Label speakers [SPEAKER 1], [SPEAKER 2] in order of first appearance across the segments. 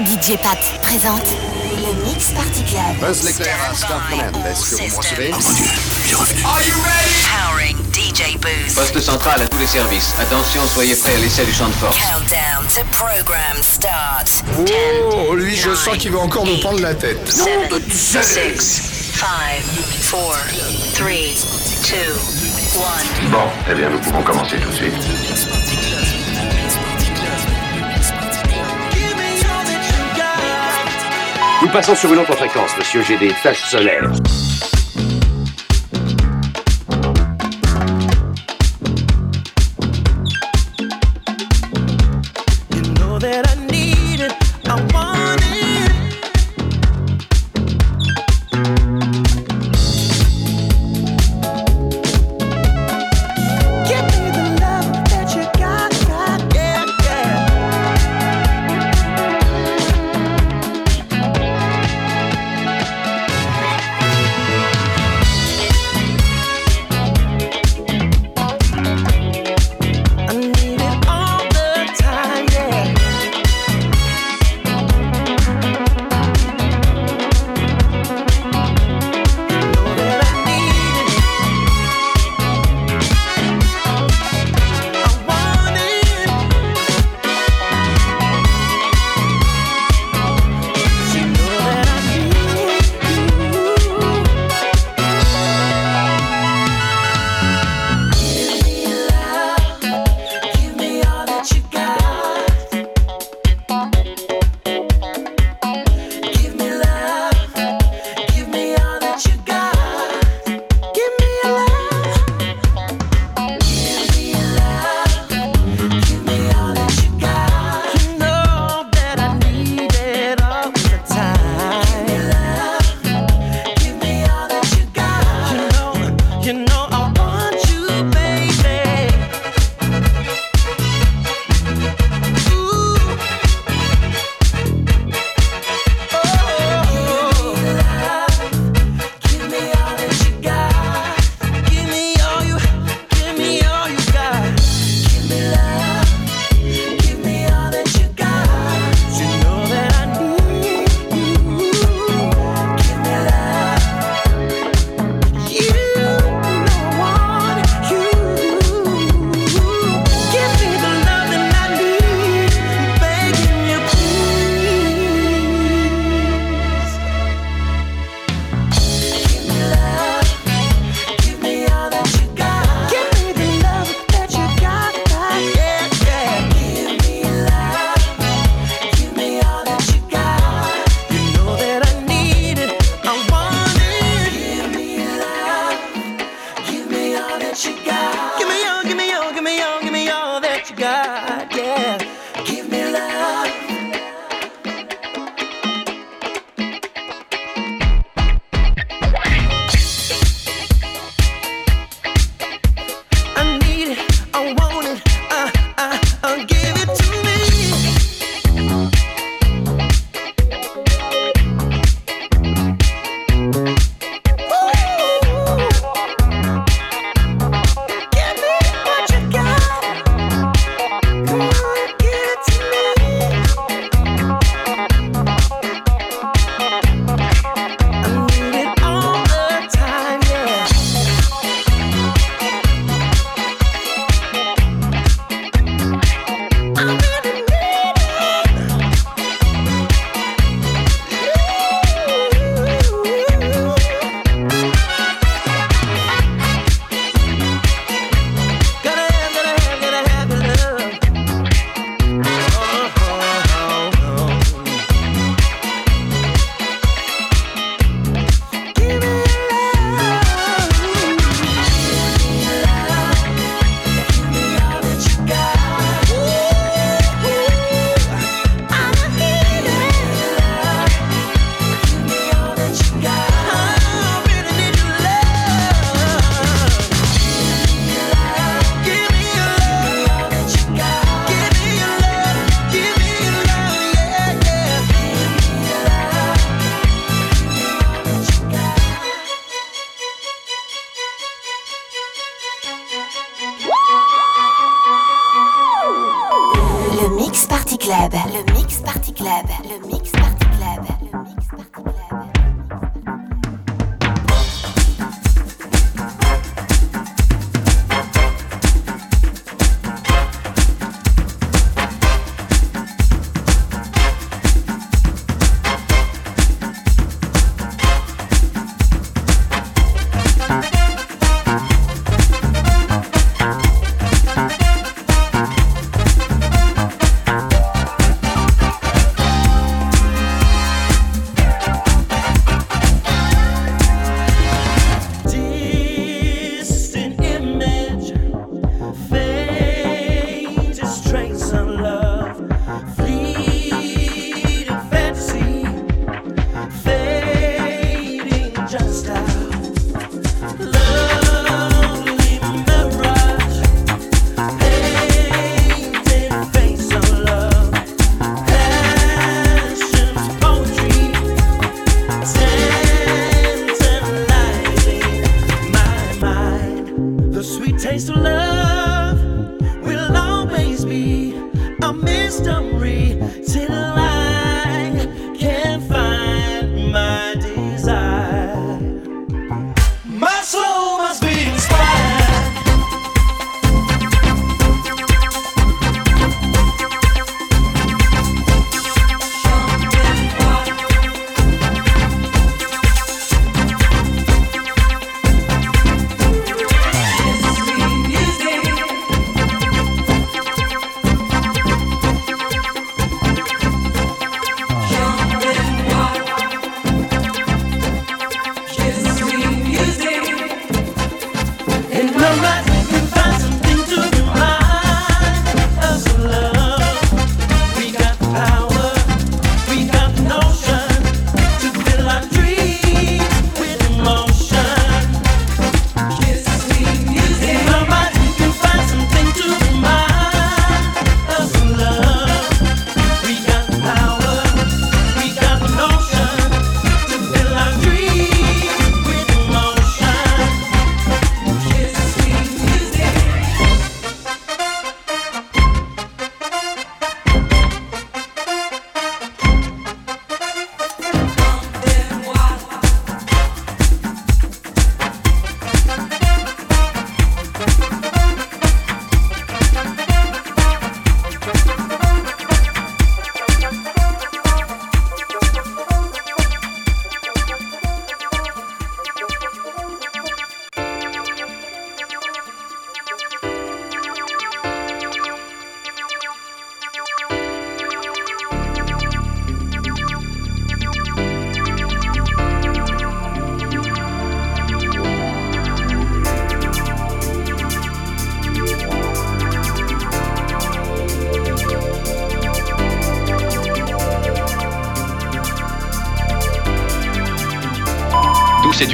[SPEAKER 1] DJ Pat présente le Mix Party Club.
[SPEAKER 2] Buzz l'éclair à Star Command. Est-ce que vous me recevez?
[SPEAKER 3] Oh mon Dieu, est revenu.
[SPEAKER 4] Powering DJ Booth.
[SPEAKER 5] Poste central à tous les services. Attention, soyez prêts à l'essai du champ de force.
[SPEAKER 4] Countdown to program start.
[SPEAKER 6] Oh, lui, je sens qu'il va encore nous prendre la tête.
[SPEAKER 4] 7, 6, 5, 4, 3, 2, 1.
[SPEAKER 3] Bon, eh bien, nous pouvons commencer tout de suite.
[SPEAKER 7] Nous passons sur une autre fréquence, monsieur. J'ai des taches solaires.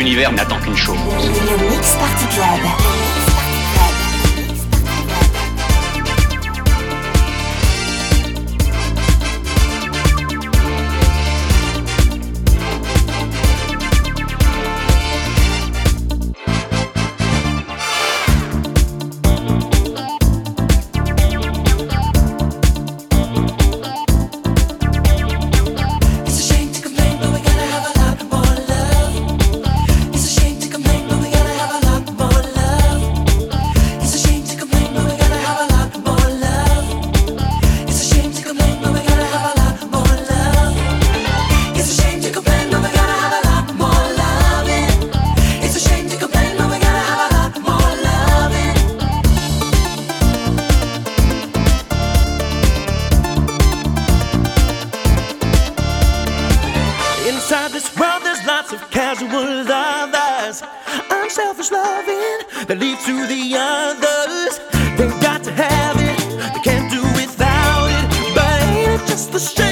[SPEAKER 7] Univers selfish loving that leads to the others. They've got to have it, they can't do without it. But ain't it just the strength?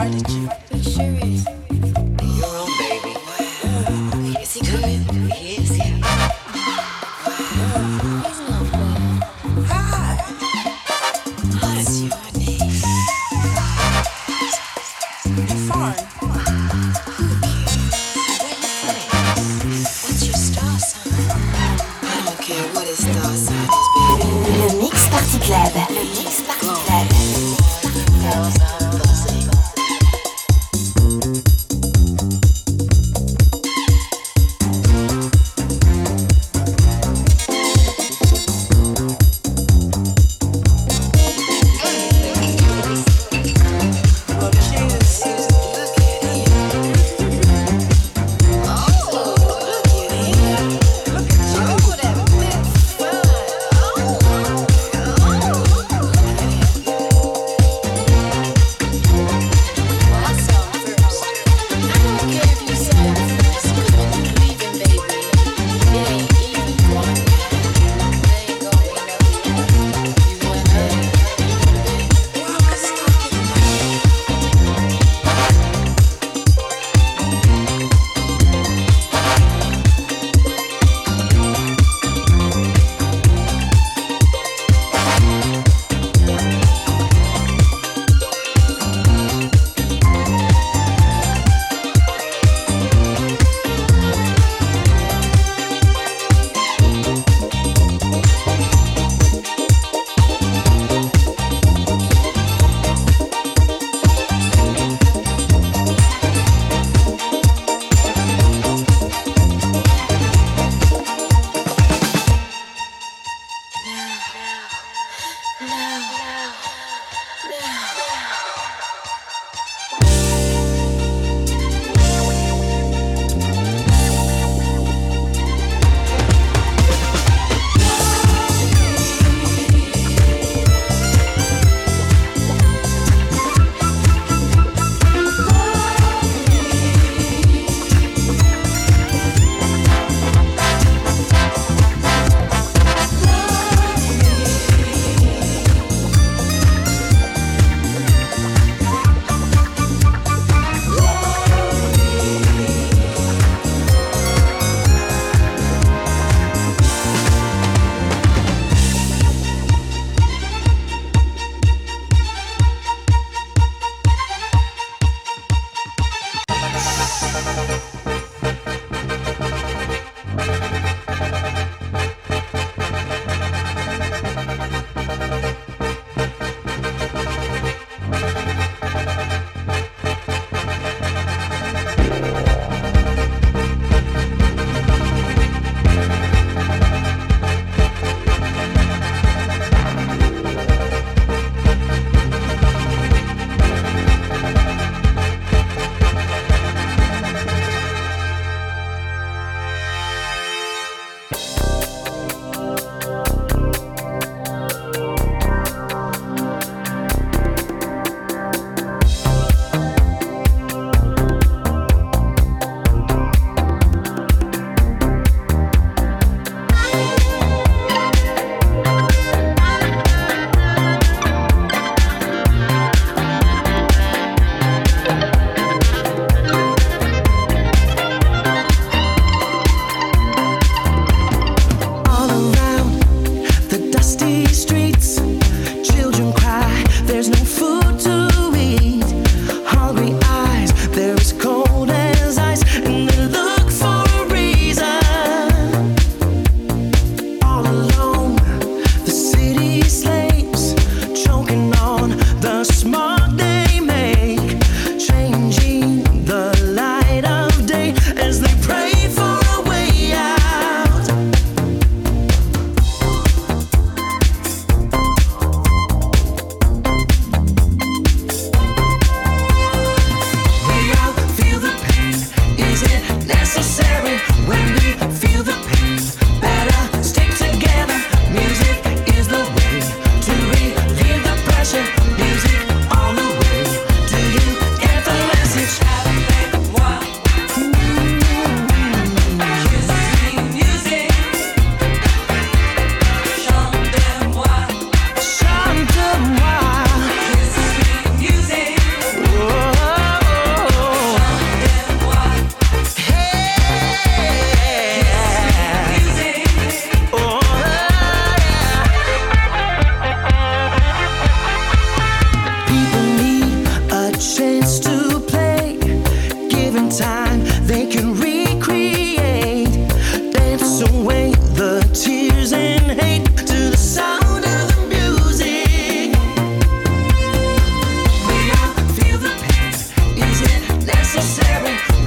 [SPEAKER 1] Invited you.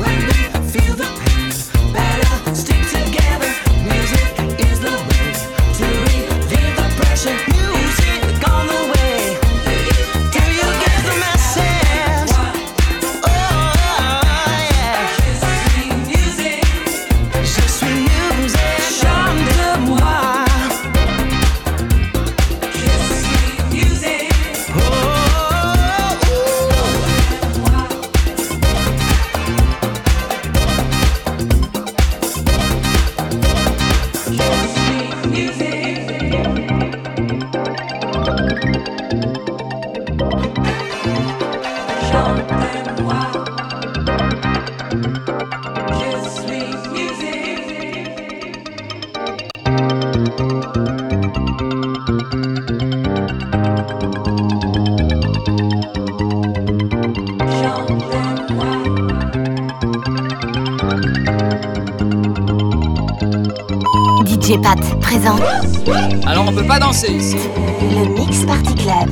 [SPEAKER 8] Let me feel the
[SPEAKER 7] pattes, présent.
[SPEAKER 9] Alors on peut pas danser ici.
[SPEAKER 7] Le Mix Party Club.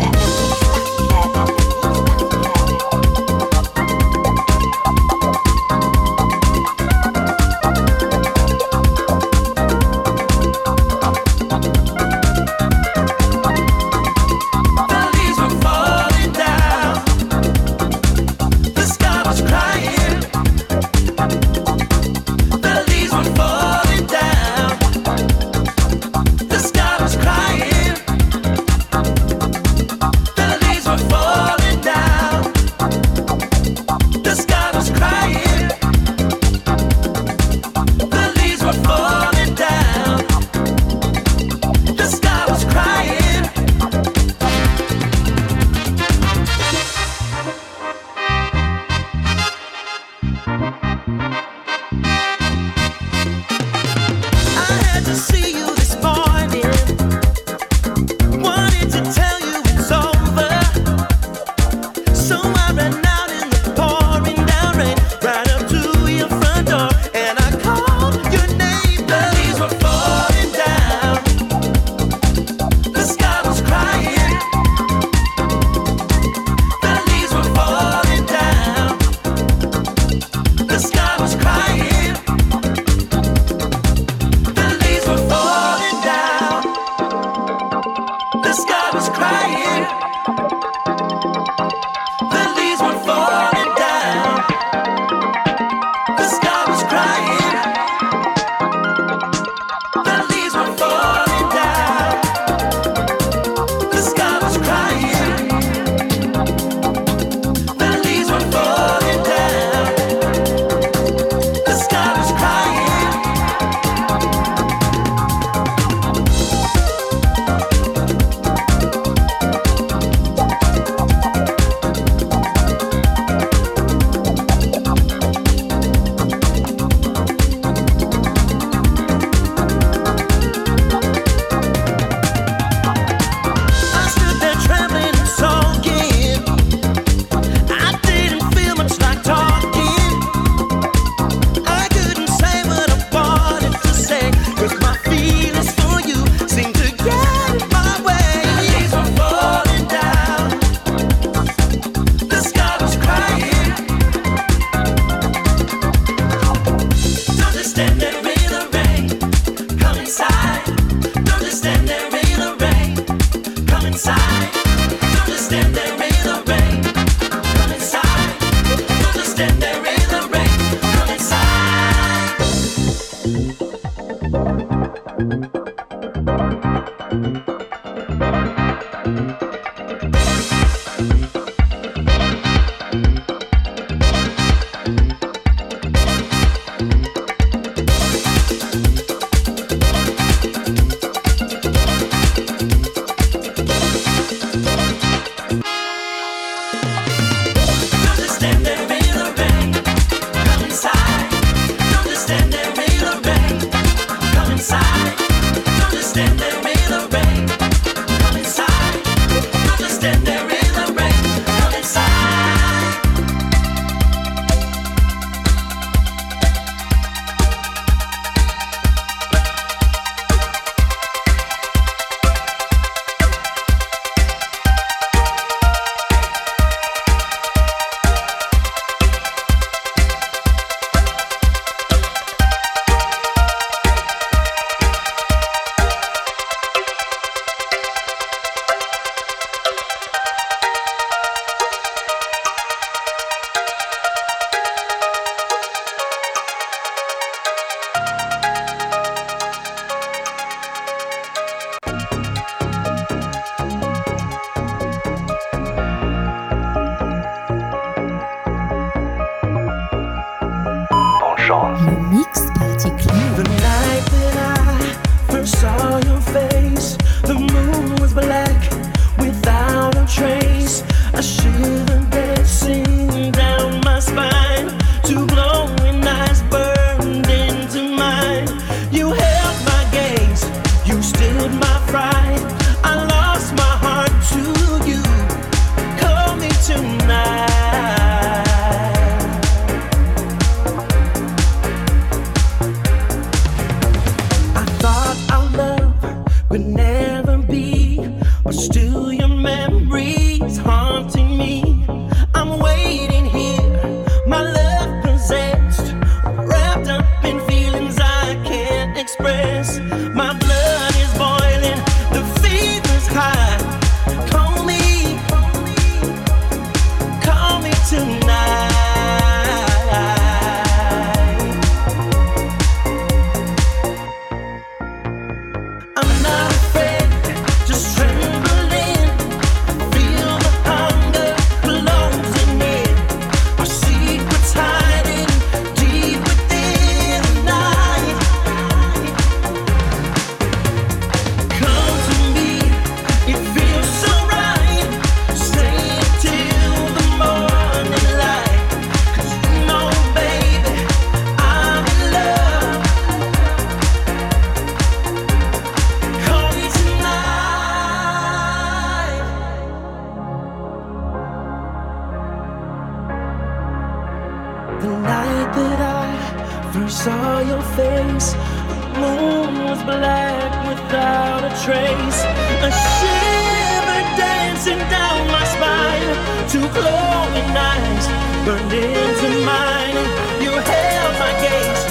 [SPEAKER 7] into mine. You held my gaze,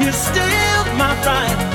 [SPEAKER 7] you stilled my fright.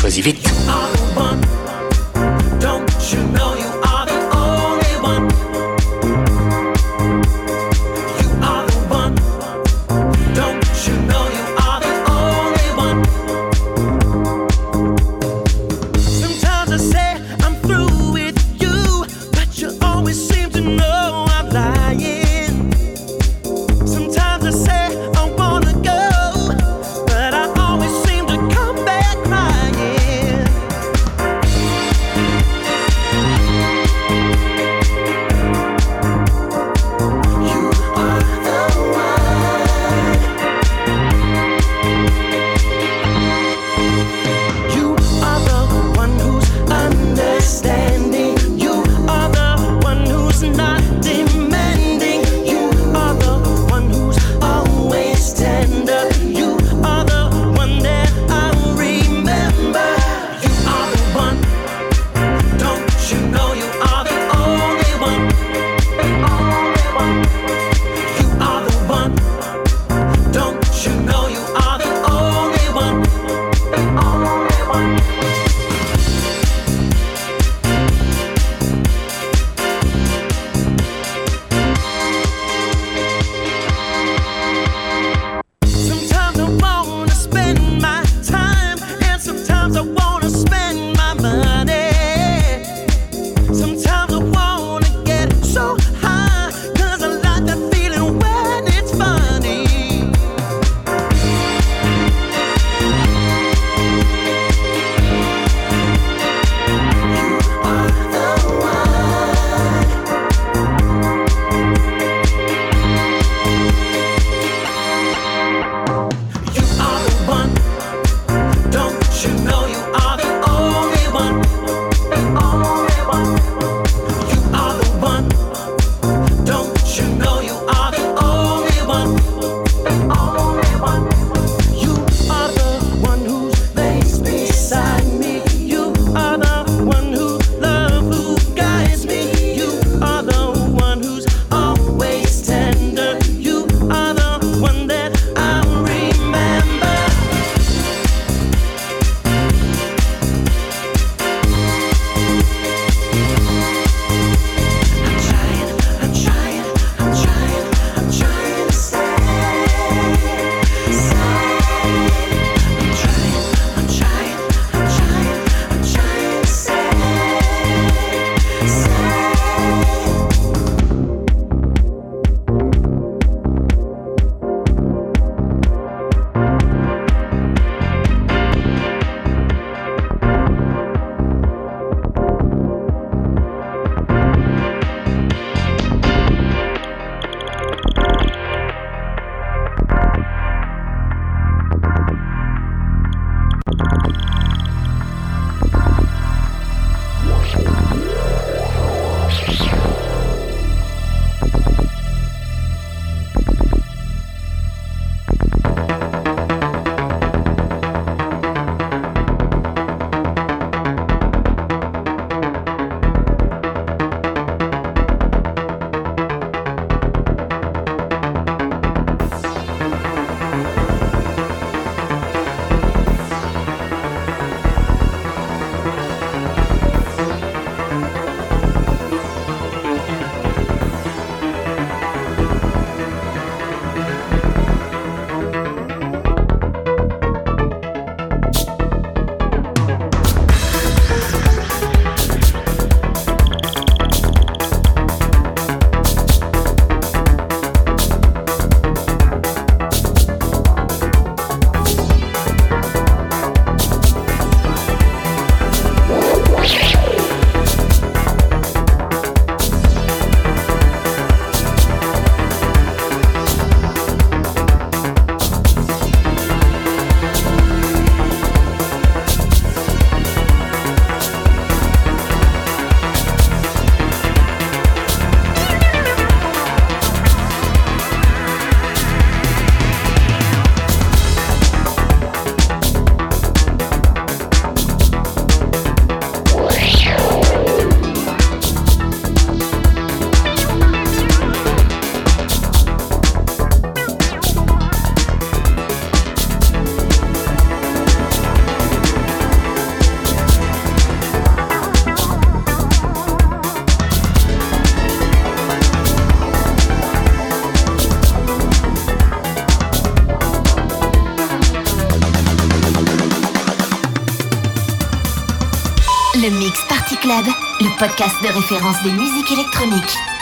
[SPEAKER 7] Choisis vite. Podcast de référence des musiques électroniques.